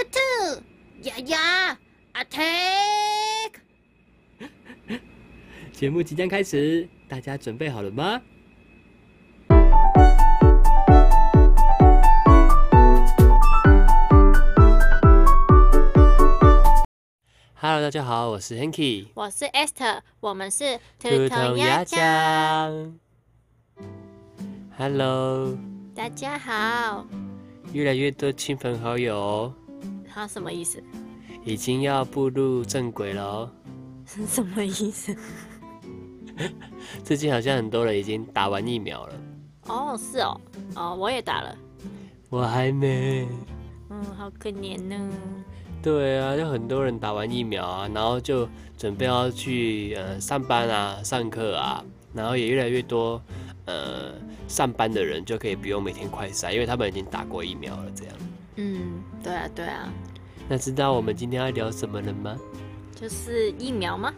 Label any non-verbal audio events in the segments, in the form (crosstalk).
兔兔，呀呀，attack！节目即将开始，大家准备好了吗？Hello，大家好，我是 Hanky，我是 Esther，我们是兔童鸭酱。Hello，大家好。越来越多亲朋好友，他什么意思？已经要步入正轨了哦。(laughs) 什么意思？(laughs) 最近好像很多人已经打完疫苗了。哦，是哦，哦，我也打了。我还没。嗯，好可怜呢。对啊，就很多人打完疫苗啊，然后就准备要去呃上班啊、上课啊，然后也越来越多呃。上班的人就可以不用每天快筛，因为他们已经打过疫苗了。这样。嗯，对啊，对啊。那知道我们今天要聊什么了吗？就是疫苗吗？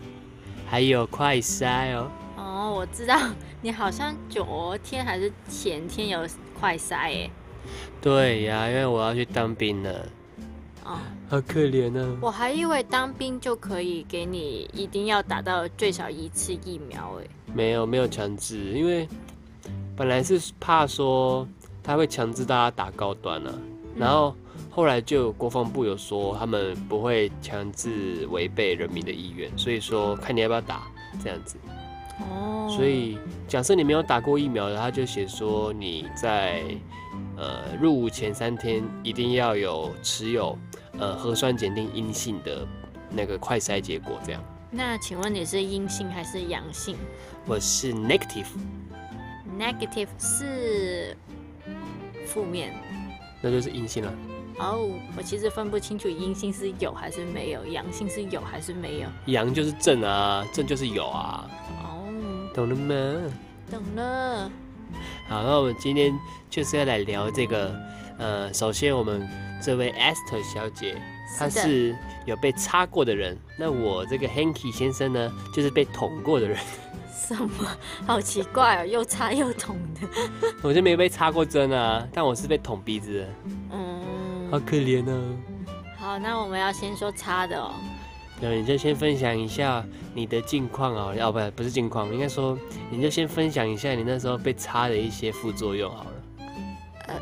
还有快筛哦。哦，我知道，你好像昨天还是前天有快筛耶。对呀，因为我要去当兵了。哦。好可怜啊！我还以为当兵就可以给你一定要打到最少一次疫苗诶。没有，没有强制，因为。本来是怕说他会强制大家打高端啊，然后后来就国防部有说他们不会强制违背人民的意愿，所以说看你要不要打这样子。哦。所以假设你没有打过疫苗的，他就写说你在呃入伍前三天一定要有持有呃核酸检定阴性的那个快筛结果这样。那请问你是阴性还是阳性？我是 negative。Negative 是负面，那就是阴性了。哦，我其实分不清楚阴性是有还是没有，阳性是有还是没有。阳就是正啊，正就是有啊。哦，懂了吗？懂了。好，那我们今天就是要来聊这个。呃，首先我们这位 Esther 小姐，她是有被插过的人。那我这个 Hanky 先生呢，就是被捅过的人。什么？好奇怪哦，又插又捅的。(laughs) 我就没被插过针啊，但我是被捅鼻子。嗯，好可怜哦。好，那我们要先说差的哦。那，你就先分享一下你的近况哦。要不不是近况，应该说你就先分享一下你那时候被差的一些副作用好了。呃，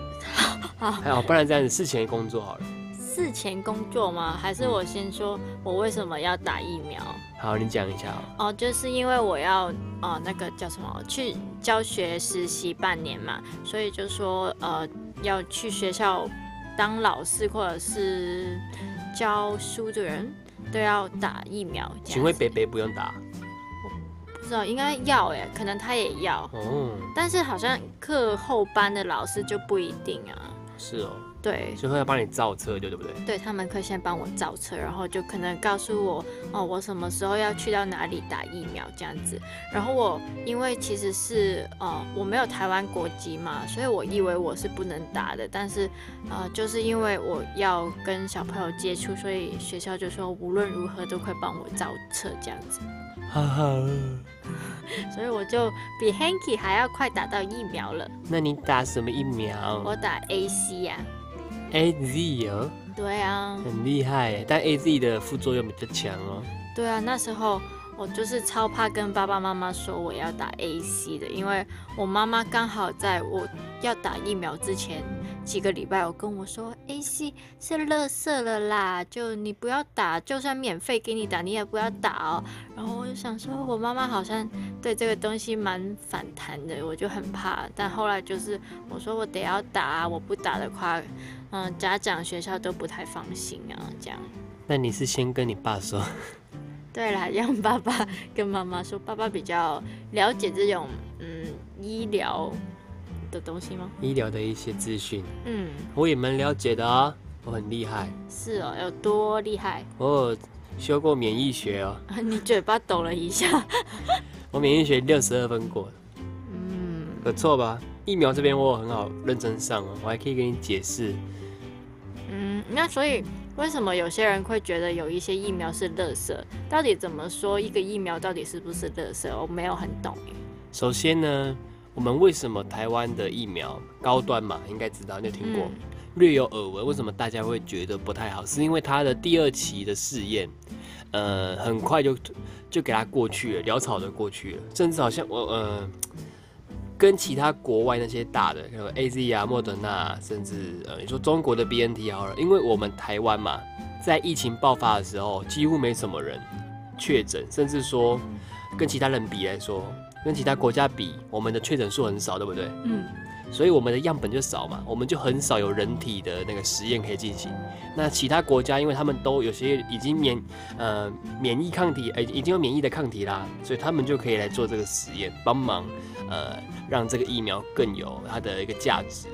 好，好，不然这样子事前工作好了。事前工作吗？还是我先说我为什么要打疫苗？好，你讲一下哦。哦，就是因为我要哦，那个叫什么，去教学实习半年嘛，所以就说呃，要去学校当老师或者是教书的人都要打疫苗。请问北北不用打？我不知道，应该要哎，可能他也要哦。但是好像课后班的老师就不一定啊。是哦。对，就会要帮你造车，对对不对？对他们可以先帮我造车，然后就可能告诉我哦，我什么时候要去到哪里打疫苗这样子。然后我因为其实是呃我没有台湾国籍嘛，所以我以为我是不能打的。但是呃就是因为我要跟小朋友接触，所以学校就说无论如何都会帮我造车这样子。哈哈，所以我就比 Hanky 还要快打到疫苗了。那你打什么疫苗？我打 A C 呀。A Z 哦，对啊，很厉害，但 A Z 的副作用比较强哦。对啊，那时候我就是超怕跟爸爸妈妈说我要打 A C 的，因为我妈妈刚好在我要打疫苗之前几个礼拜，我跟我说 A C 是垃圾了啦，就你不要打，就算免费给你打，你也不要打哦。然后我就想说，我妈妈好像对这个东西蛮反弹的，我就很怕。但后来就是我说我得要打，我不打的话。嗯，家长学校都不太放心啊，这样。那你是先跟你爸说？(laughs) 对啦，让爸爸 (laughs) 跟妈妈说，爸爸比较了解这种嗯医疗的东西吗？医疗的一些资讯。嗯，我也蛮了解的啊，我很厉害。是哦，有多厉害？我修过免疫学哦。(laughs) 你嘴巴抖了一下。我免疫学六十二分过。嗯，不错吧？疫苗这边我很好认真上哦，我还可以给你解释。嗯，那所以为什么有些人会觉得有一些疫苗是垃圾？到底怎么说一个疫苗到底是不是垃圾？我没有很懂。首先呢，我们为什么台湾的疫苗高端嘛，应该知道，你有听过？略有耳闻，为什么大家会觉得不太好？是因为它的第二期的试验，呃，很快就就给它过去了，潦草的过去了，甚至好像我呃，跟其他国外那些大的，像 A Z 啊、莫德纳，甚至呃，你说中国的 B N T 好了，因为我们台湾嘛，在疫情爆发的时候，几乎没什么人确诊，甚至说跟其他人比来说，跟其他国家比，我们的确诊数很少，对不对？嗯，所以我们的样本就少嘛，我们就很少有人体的那个实验可以进行。那其他国家，因为他们都有些已经免呃免疫抗体，呃已经有免疫的抗体啦，所以他们就可以来做这个实验，帮忙呃让这个疫苗更有它的一个价值。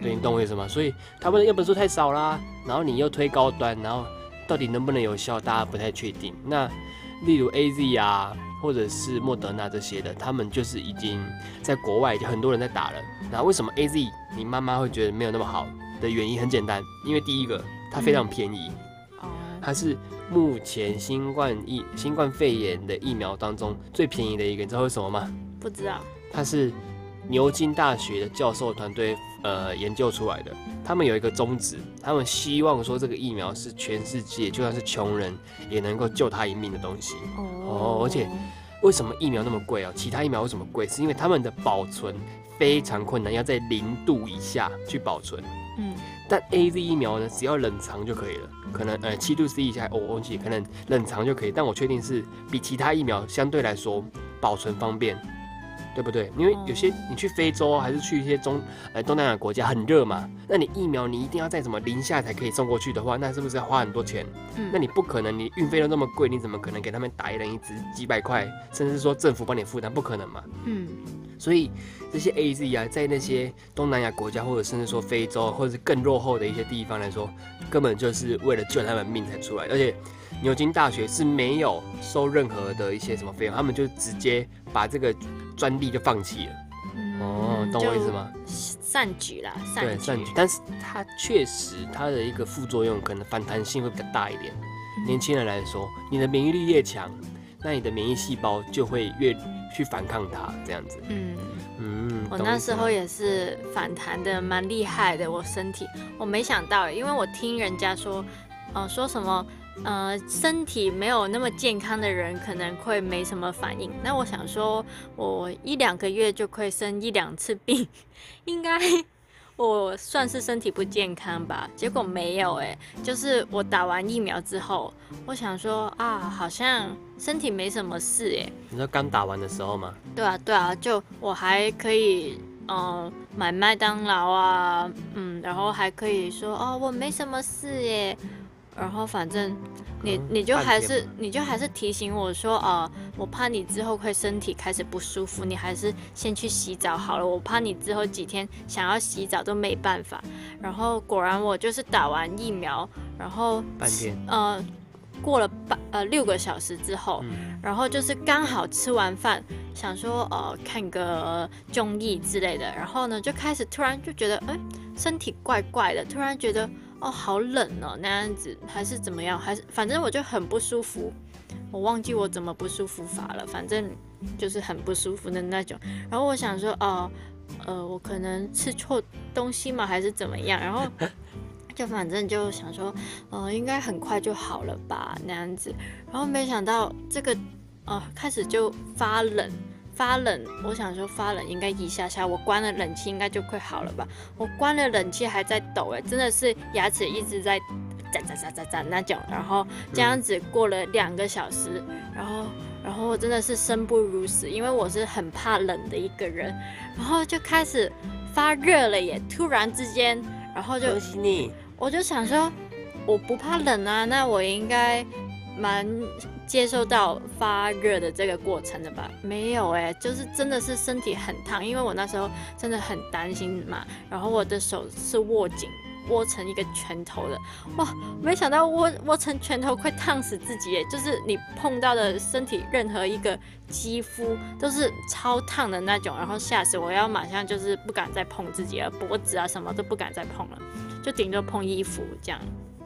对你懂我意思吗？所以他们的样本数太少啦，然后你又推高端，然后到底能不能有效，大家不太确定。那例如 A Z 啊，或者是莫德纳这些的，他们就是已经在国外就很多人在打了。那为什么 A Z 你妈妈会觉得没有那么好的原因很简单，因为第一个它非常便宜，哦，它是目前新冠疫新冠肺炎的疫苗当中最便宜的一个，你知道为什么吗？不知道，它是牛津大学的教授团队呃研究出来的。他们有一个宗旨，他们希望说这个疫苗是全世界就算是穷人也能够救他一命的东西。哦而且为什么疫苗那么贵哦？其他疫苗为什么贵？是因为他们的保存非常困难，要在零度以下去保存。嗯，但 A Z 疫苗呢，只要冷藏就可以了，可能呃七度 C 以下，哦我忘记，可能冷藏就可以。但我确定是比其他疫苗相对来说保存方便，对不对？因为有些你去非洲还是去一些中呃东南亚国家很热嘛，那你疫苗你一定要在什么零下才可以送过去的话，那是不是要花很多钱？嗯那你不可能，你运费都那么贵，你怎么可能给他们打一人一支几百块，甚至说政府帮你负担？不可能嘛。嗯所以这些 A Z 啊，在那些东南亚国家，或者甚至说非洲，或者是更落后的一些地方来说，根本就是为了救他们命才出来。而且牛津大学是没有收任何的一些什么费用，他们就直接把这个专利就放弃了。嗯哦，懂我意思？吗？就善举啦，对，善举善举。。但是它确实它的一个副作用可能反弹性会比较大一点。年轻人来说，你的免疫力越强，那你的免疫细胞就会越去反抗它，这样子。嗯，嗯，我那时候也是反弹的蛮厉害的，我身体，我没想到，因为我听人家说，呃，说什么，呃，身体没有那么健康的人可能会没什么反应。那我想说，我一两个月就会生一两次病，应该我算是身体不健康吧？结果没有、哎，就是我打完疫苗之后，我想说啊，好像身体没什么事、哎。你说刚打完的时候吗？对啊，对啊，就我还可以，嗯、买麦当劳啊，嗯，然后还可以说哦，我没什么事耶。然后反正你嗯你就还是你就还是提醒我说，呃，我怕你之后会身体开始不舒服，你还是先去洗澡好了。我怕你之后几天想要洗澡都没办法。然后果然我就是打完疫苗，然后半天。呃过了半呃六个小时之后，嗯，然后就是刚好吃完饭，想说呃看个综艺之类的，然后呢就开始突然就觉得哎身体怪怪的，突然觉得哦好冷哦那样子，还是怎么样，还是反正我就很不舒服，我忘记我怎么不舒服法了，反正就是很不舒服的那种。然后我想说哦呃我可能吃错东西嘛，还是怎么样，然后。(laughs) 就反正就想说，呃，应该很快就好了吧，那样子。然后没想到这个，呃，开始就发冷，发冷。我想说发冷应该一下下，我关了冷气应该就快好了吧。我关了冷气还在抖，哎，真的是牙齿一直在喳喳喳喳喳那种。然后这样子过了两个小时，然后然后我真的是生不如死，因为我是很怕冷的一个人。然后就开始发热了耶，突然之间，然后就恭喜你。我就想说，我不怕冷啊，那我应该蛮接受到发热的这个过程的吧？没有哎、就是真的是身体很烫，因为我那时候真的很担心嘛，然后我的手是握紧。握成一个拳头的，哇！没想到握握成拳头快烫死自己耶！就是你碰到的身体任何一个肌肤都是超烫的那种，然后吓死我！要马上就是不敢再碰自己了，脖子啊什么都不敢再碰了。就顶多碰衣服这样，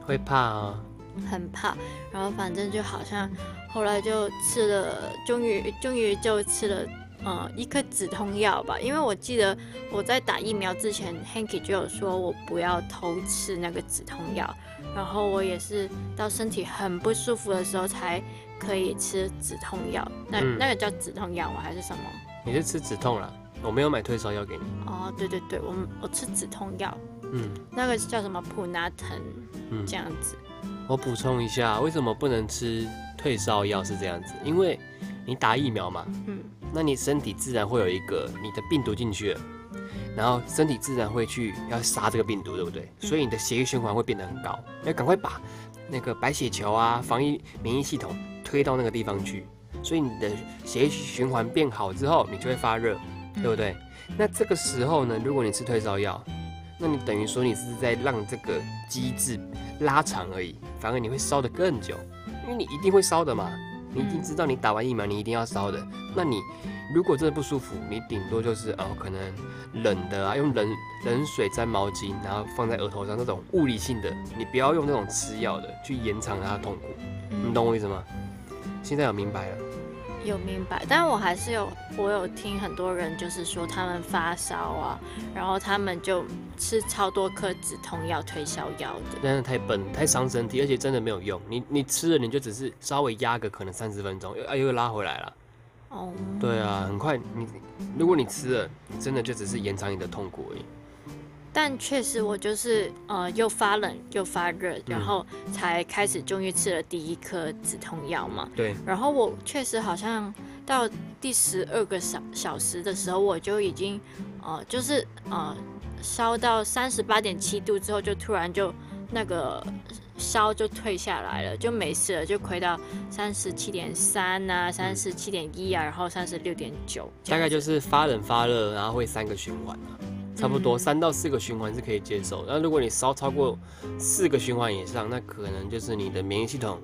会怕啊、很怕。然后反正就好像后来就吃了，终于终于就吃了呃一颗止痛药吧，因为我记得我在打疫苗之前，Hanky 就有说我不要偷吃那个止痛药，然后我也是到身体很不舒服的时候才可以吃止痛药。那、嗯那个叫止痛药吗？还是什么？你是吃止痛了，我没有买退烧药给你。哦，对对对，我们我吃止痛药，嗯那个叫什么普拿疼嗯这，样子。我补充一下，为什么不能吃退烧药是这样子？因为你打疫苗嘛，嗯那你身体自然会有一个你的病毒进去了，然后身体自然会去要杀这个病毒，对不对？所以你的血液循环会变得很高，要赶快把那个白血球啊、防疫免疫系统推到那个地方去，所以你的血液循环变好之后，你就会发热，对不对？那这个时候呢，如果你吃退烧药，那你等于说你是在让这个机制拉长而已，反而你会烧得更久，因为你一定会烧的嘛。你一定知道你打完疫苗你一定要烧的，那你如果真的不舒服，你顶多就是哦可能冷的啊，用冷冷水沾毛巾，然后放在额头上那种物理性的，你不要用那种吃药的去延长它的痛苦，你懂我意思吗？现在有明白了，有明白，但我还是有，我有听很多人就是说他们发烧啊，然后他们就吃超多颗止痛药、退烧药的。真的太笨太伤身体，而且真的没有用。你你吃了你就只是稍微压个可能三十分钟，又啊又拉回来了。哦，对啊，很快你如果你吃了，真的就只是延长你的痛苦而已。但确实我就是呃又发冷又发热，嗯。然后才开始终于吃了第一颗止痛药嘛。对，然后我确实好像到第十二个小小时的时候，我就已经呃就是呃烧到三十八点七度之后，就突然就那个烧就退下来了，就没事了，就回到三十七点三啊，三十七点一啊，然后三十六点九，大概就是发冷发热，然后会三个循环啊，差不多嗯三到四个循环是可以接受。那如果你烧超过四个循环以上，那可能就是你的免疫系统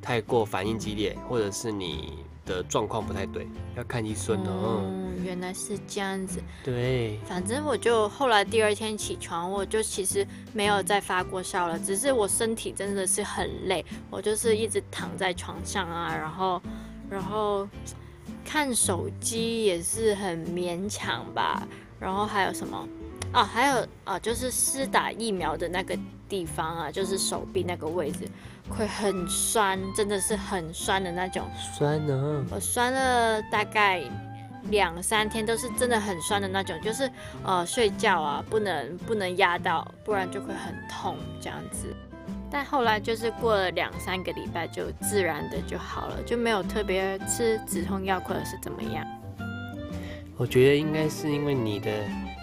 太过反应激烈，或者是你的状况不太对，要看医生哦。嗯，原来是这样子。对，反正我就后来第二天起床，我就其实没有再发过烧了，只是我身体真的是很累，我就是一直躺在床上啊，然后然后看手机也是很勉强吧，然后还有什么啊？还有啊，就是施打疫苗的那个地方啊，就是手臂那个位置会很酸，真的是很酸的那种。酸哦呢、我酸了大概两三天，都是真的很酸的那种，就是呃睡觉啊不能不能压到，不然就会很痛这样子。但后来就是过了两三个礼拜，就自然的就好了，就没有特别吃止痛药或者是怎么样。我觉得应该是因为你的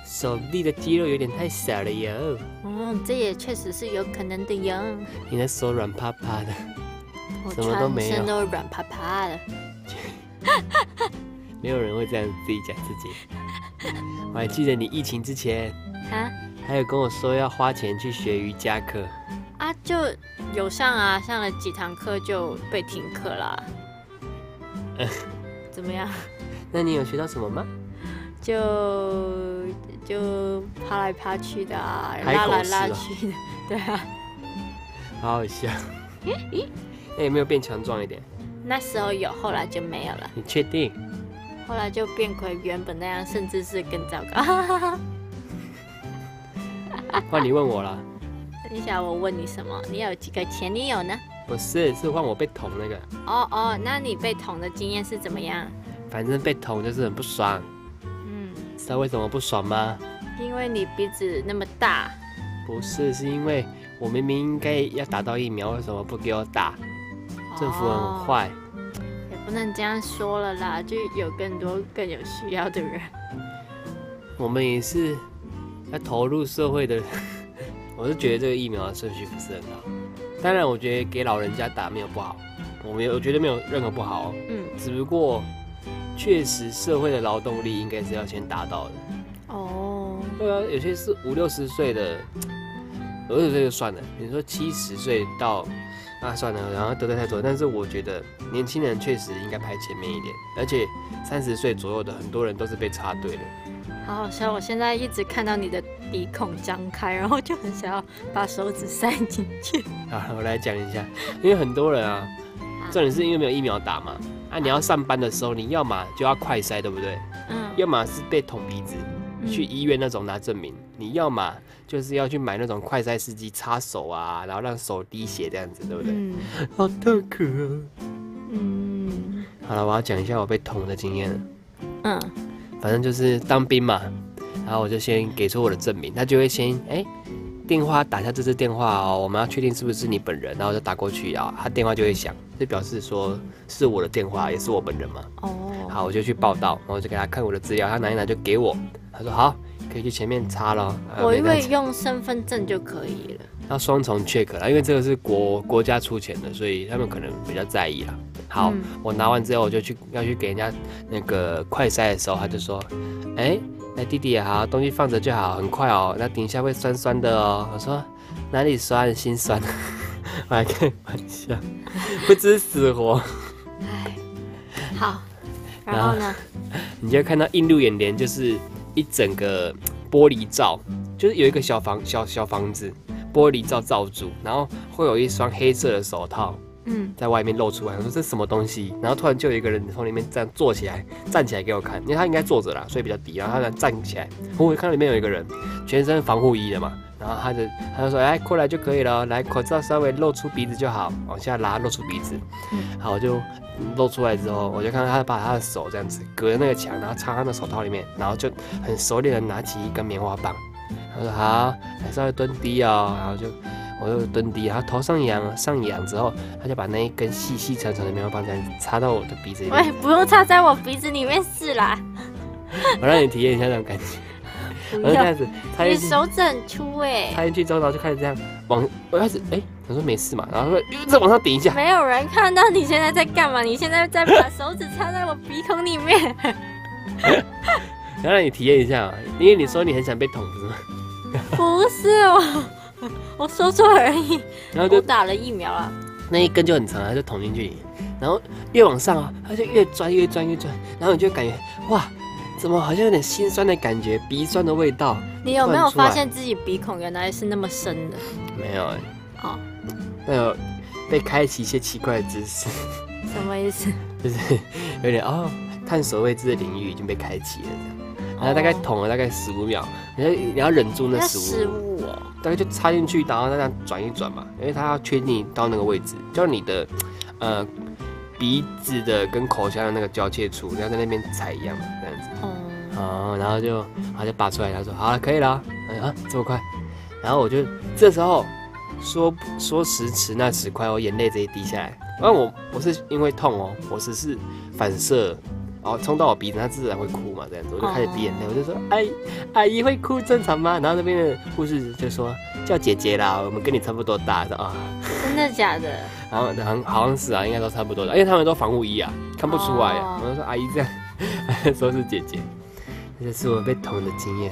手臂的肌肉有点太小了哟，嗯，这也确实是有可能的哟。你的手软趴趴的。什么都没有全身都软趴趴的。(laughs) 没有人会这样自己讲自己。我还记得你疫情之前啊还有跟我说要花钱去学瑜伽课，啊，就有上啊，上了几堂课就被停课了。(laughs) 怎么样？那你有学到什么吗？就就爬来爬去的啊，拉来拉去的，对啊。(laughs) 好好笑。那有没有变强壮一点？那时候有，后来就没有了，你确定？后来就变回原本那样，甚至是更糟糕。(laughs) 换你问我了。你想我问你什么？你有几个前女友呢？不是，是换我被捅那个。哦哦，那你被捅的经验是怎么样？反正被捅就是很不爽。嗯，知道为什么不爽吗？因为你鼻子那么大，不是，是因为我明明应该要打到疫苗，为什么不给我打？政府哦很坏。也不能这样说了啦，就有更多更有需要的人。我们也是要投入社会的。(laughs) 我是觉得这个疫苗的顺序不是很好。当然，我觉得给老人家打没有不好，我没有，我觉得没有任何不好、哦。嗯，只不过确实社会的劳动力应该是要先达到的。哦，对啊，有些是五六十岁的，(tsk) 五六十岁就算了，你说七十岁到那算了，然后得罪太多。但是我觉得年轻人确实应该排前面一点，而且三十岁左右的很多人都是被插队的。好好笑！我现在一直看到你的鼻孔张开，然后就很想要把手指塞进去。好，我来讲一下，因为很多人啊，重点是因为没有疫苗打嘛，啊，你要上班的时候，你要么就要快塞，对不对？嗯，要么是被捅鼻子，去医院那种拿证明；你要么就是要去买那种快筛试剂擦手啊，然后让手滴血这样子，对不对？嗯好痛苦啊！嗯好了，我要讲一下我被捅的经验。嗯反正就是当兵嘛，然后我就先给出我的证明，他就会先哎、电话打下这支电话哦，我们要确定是不是你本人，然后就打过去啊，他电话就会响，就表示说是我的电话，也是我本人嘛。哦，好，我就去报道，然后就给他看我的资料，他拿一拿就给我，他说好，可以去前面插了。啊我因为用身份证就可以了。要双重 check 啦，因为这个是国国家出钱的，所以他们可能比较在意啦。好，嗯我拿完之后我就去要去给人家那个快筛的时候，他就说，哎、哎弟弟好，东西放着就好，很快哦，那等一下会酸酸的哦。我说哪里酸，心酸，我还开玩笑，不知死活。哎，好，然后呢？你就看到映入眼帘，就是一整个玻璃罩，就是有一个小房小小房子，玻璃罩罩住，然后会有一双黑色的手套嗯在外面露出来。我说这是什么东西？然后突然就有一个人从里面这样坐起来，站起来给我看，因为他应该坐着啦，所以比较低，然后他站站起来，我看到里面有一个人，全身防护衣的嘛。然后他就他就说：“哎，过来就可以了，来口罩稍微露出鼻子就好，往下拉露出鼻子。”嗯好，我就露出来之后，我就看到他把他的手这样子隔着那个墙，然后插他的手套里面，然后就很熟练的拿起一根棉花棒，他说好，来稍微蹲低哦，然后就我就蹲低，然后头上仰上仰之后，他就把那一根细细长长的棉花棒这样子插到我的鼻子里面，喂，不用插在我鼻子里面是啦，我让你体验一下那种感觉，我就这样。子插你进去，手指很粗哎、插进去之后，然后就开始这样往，我开始哎，我说没事嘛，然后说再往上顶一下，没有人看到你现在在干嘛，你现在在把手指插在我鼻孔里面。然后让你体验一下，因为你说你很想被捅，不是吗？(laughs) 不是我，(laughs) 我说错而已。然后就打了疫苗了，那一根就很长，它就捅进去，然后越往上啊，它就越钻越钻越钻，然后你就感觉哇，怎么好像有点心酸的感觉，鼻酸的味道。你有没有发现自己鼻孔原来是那么深的？没有哎、哦，那有被开启一些奇怪的知识，什么意思？就是有点哦，探索未知的领域已经被开启了。然后大概哦捅了大概十五秒，你要你要忍住那那十五。大概就插进去，然后那样转一转嘛，因为它要确定到那个位置，就你的呃鼻子的跟口腔的那个交界处，你要在那边踩一样嘛，这样子。哦，哦，然后就然后就拔出来，他说好了，可以了啊，啊这么快，然后我就这时候说说时迟那时快，我眼泪直接滴下来。但我不是因为痛哦，我只是反射，然后冲到我鼻子，他自然会哭嘛，这样子，我就开始滴眼泪，我就说阿姨阿姨会哭正常吗？然后那边的护士就说叫姐姐啦，我们跟你差不多大的啊，真的假的？然后好像好像是啊，应该都差不多的，因为他们都防护衣啊，看不出来啊。哦我就说阿姨这样，(laughs) 说是姐姐，这就是我被捅的经验。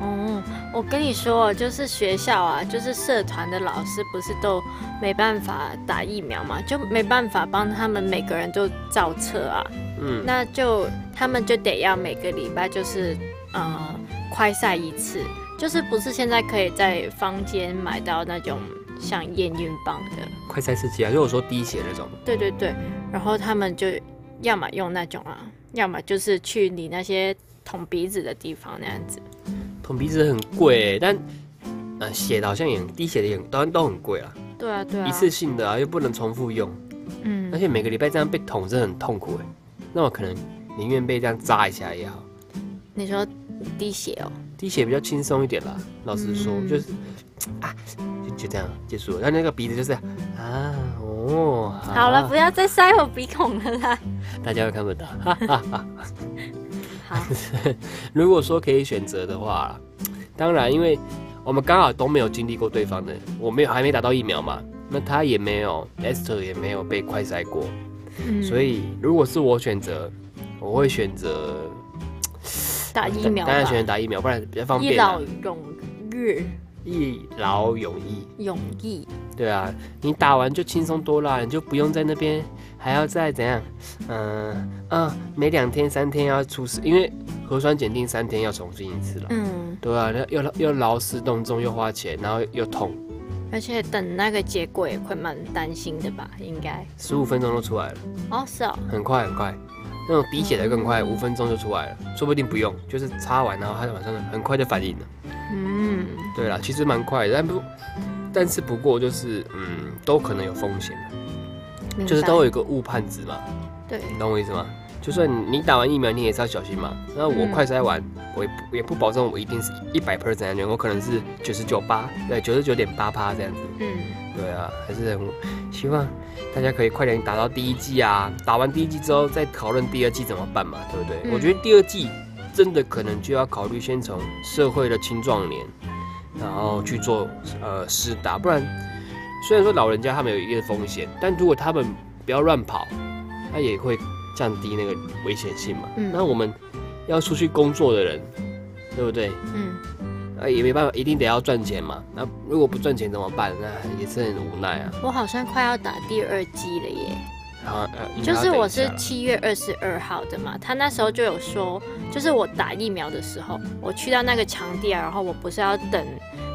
哦，我跟你说，就是学校啊，就是社团的老师不是都没办法打疫苗嘛，就没办法帮他们每个人都造册啊，嗯，那就他们就得要每个礼拜就是呃快晒一次，就是不是现在可以在坊间买到那种像验孕棒的，快晒试剂啊，如果说滴血那种，对对对，然后他们就要么用那种啊，要么就是去你那些捅鼻子的地方那样子。捅鼻子很贵欸，但呃血的好像也很滴血的也很当然都很贵啊，对啊对啊，一次性的啊又不能重复用，嗯。而且每个礼拜这样被捅真的很痛苦哎。那我可能宁愿被这样扎一下也好，你说滴血哦，滴血比较轻松一点啦。老实说，嗯就是啊，就就这样结束了。然后那个鼻子就是啊哦，好了，不要再塞我鼻孔了啦。(laughs) 大家会看不到。哈哈哈。好，如果说可以选择的话，当然，因为我们刚好都没有经历过对方的，我没有还没打到疫苗嘛，那他也没有，Esther 也没有被快筛过，嗯所以如果是我选择，我会选择打疫苗，当然选择打疫苗，不然比较方便啊劳，永逸，一劳永逸。永逸。对啊，你打完就轻松多了，你就不用在那边还要再怎样，嗯、啊，每两天三天要出示，因为核酸检定三天要重新一次了。嗯，对啊，那又又劳师动众，又花钱，然后又痛，而且等那个结果也会蛮担心的吧？应该。十五分钟就出来了，哦，是哦，很快很快。那种滴血的更快，五分钟就出来了，说不定不用，就是擦完然后它马上很快就反应了。嗯，对啦，其实蛮快的，但不，但是不过就是嗯，都可能有风险，就是都有一个误判值嘛，对，你懂我意思吗？就算你打完疫苗，你也是要小心嘛。那我嗯快筛完，我也不也不保证我一定是一百 percent 安全，我可能是九十九八，对，九十九点八趴这样子。嗯，对啊，还是很希望大家可以快点打到第一季啊！打完第一季之后再讨论第二季怎么办嘛，对不对？嗯我觉得第二季真的可能就要考虑先从社会的青壮年，然后去做呃施打，不然虽然说老人家他们有一定的风险，但如果他们不要乱跑，他也会降低那个危险性嘛。嗯那我们要出去工作的人，对不对？嗯，那，也没办法，一定得要赚钱嘛。那如果不赚钱怎么办？那也是很无奈啊。我好像快要打第二剂了耶。然后呃，就是我是七月二十二号的嘛，他那时候就有说，就是我打疫苗的时候，我去到那个场地啊，然后我不是要等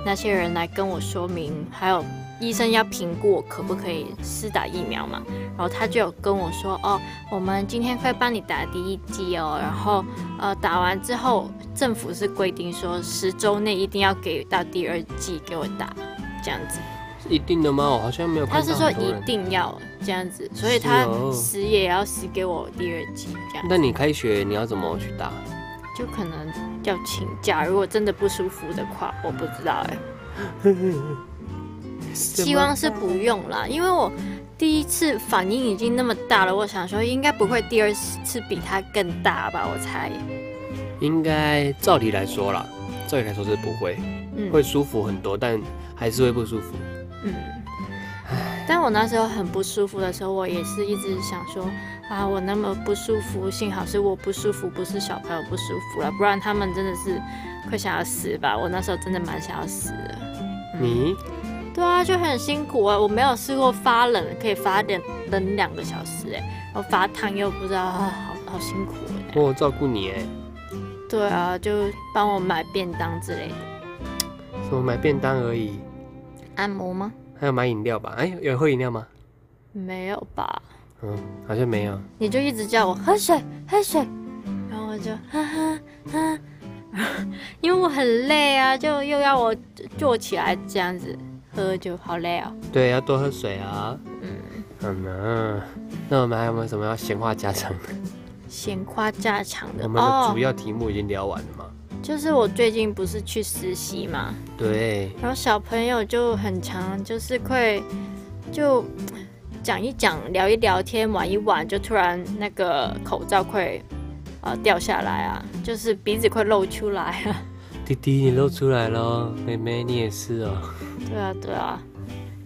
那些人来跟我说明，还有医生要评估我可不可以施打疫苗嘛，然后他就有跟我说，哦，我们今天会帮你打第一剂哦，然后呃打完之后，政府是规定说十周内一定要给到第二剂给我打，这样子。一定的吗？我好像没有看到他是说一。定要这样子，所以他死也要死给我第二剂这样，那你开学你要怎么去打？就可能要请假。如果真的不舒服的话，我不知道 (laughs) 哎、希望是不用啦，因为我第一次反应已经那么大了，我想说应该不会第二次比它更大吧，我猜。应该照理来说啦，照理来说是不会，嗯会舒服很多，但还是会不舒服。嗯。但我那时候很不舒服的时候，我也是一直想说啊，我那么不舒服，幸好是我不舒服，不是小朋友不舒服了，不然他们真的是快想要死吧。我那时候真的蛮想要死的。你对啊，就很辛苦啊！我没有试过发冷，可以发点冷两个小时哎，然后发烫又不知道，啊、好好辛苦哎。我有照顾你哎，对啊，就帮我买便当之类的。什么买便当而已，按摩吗？还有买饮料吧？哎，有喝饮料吗？没有吧？嗯，好像没有。你就一直叫我喝水，喝水，然后我就哈哈哈，(laughs) 因为我很累啊，就又要我坐起来这样子喝，就好累哦。对，要多喝水啊。嗯，那我们还有没有什么要闲话家常的？闲话家常的我们的哦主，要题目已经聊完了吗？就是我最近不是去实习嘛，对，然后小朋友就很常就是会就讲一讲、聊一聊天、玩一玩，就突然那个口罩会呃掉下来啊，就是鼻子会露出来啊。弟弟你露出来了，妹妹你也是哦，对啊，对啊，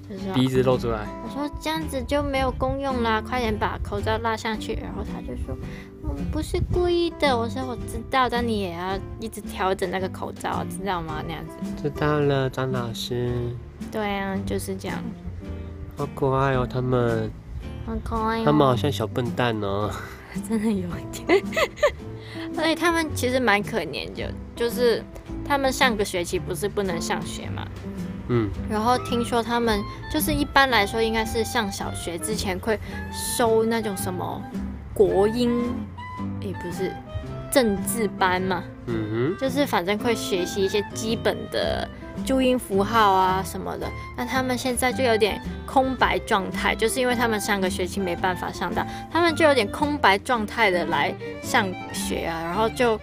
就是鼻子露出来。我说这样子就没有功用啦，快点把口罩拉上去。然后他就说我不是故意的。我说我知道，但你也要一直调整那个口罩，知道吗？那样子。知道了，张老师，对啊，就是这样，好可爱哦，他们，很可爱、哦。他们好像小笨蛋哦。(laughs) 真的有一点，(laughs) 而且他们其实蛮可怜的，就是他们上个学期不是不能上学嘛，嗯，然后听说他们就是一般来说应该是上小学之前会收那种什么国英，也不是政治班嘛，嗯哼。就是反正会学习一些基本的注音符号啊什么的。那他们现在就有点空白状态，就是因为他们上个学期没办法上到，他们就有点空白状态的来上学啊，然后就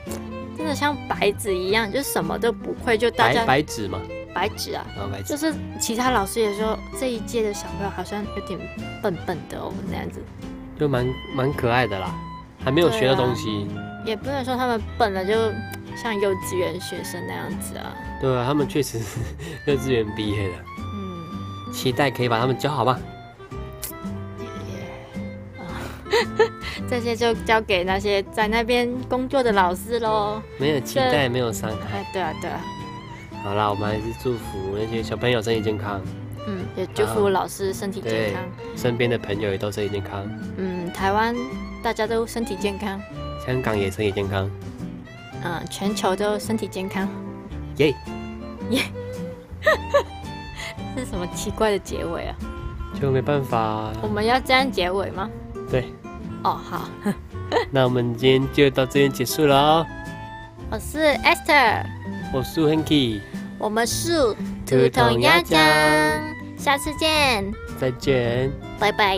真的像白纸一样，就什么都不会，就哼，大家白白纸嘛，白纸啊。就。是其他老师也说这一届的小朋友好像有点笨笨的哦，那样子，就蛮蛮可爱的啦，还没有学到对啊东西。也不能说他们笨了，就像幼稚园学生那样子啊。对啊，他们确实是 (laughs) 幼稚园毕业的，嗯，期待可以把他们教好吧。(laughs) 这些就交给那些在那边工作的老师喽。没有期待，没有伤害。哎，对啊，对啊，好啦，我们还是祝福那些小朋友身体健康，嗯，也祝福老师身体健康。身边的朋友也都身体健康，嗯，台湾大家都身体健康，香港也身体健康，嗯，全球都身体健康。耶、(laughs) 这是什么奇怪的结尾啊？就没办法，我们要这样结尾吗？对，哦，好，(laughs) 那我们今天就到这边结束了哦。我是 Esther，我是 Hanky，我们是兔童鸭酱，下次见，再见。拜拜。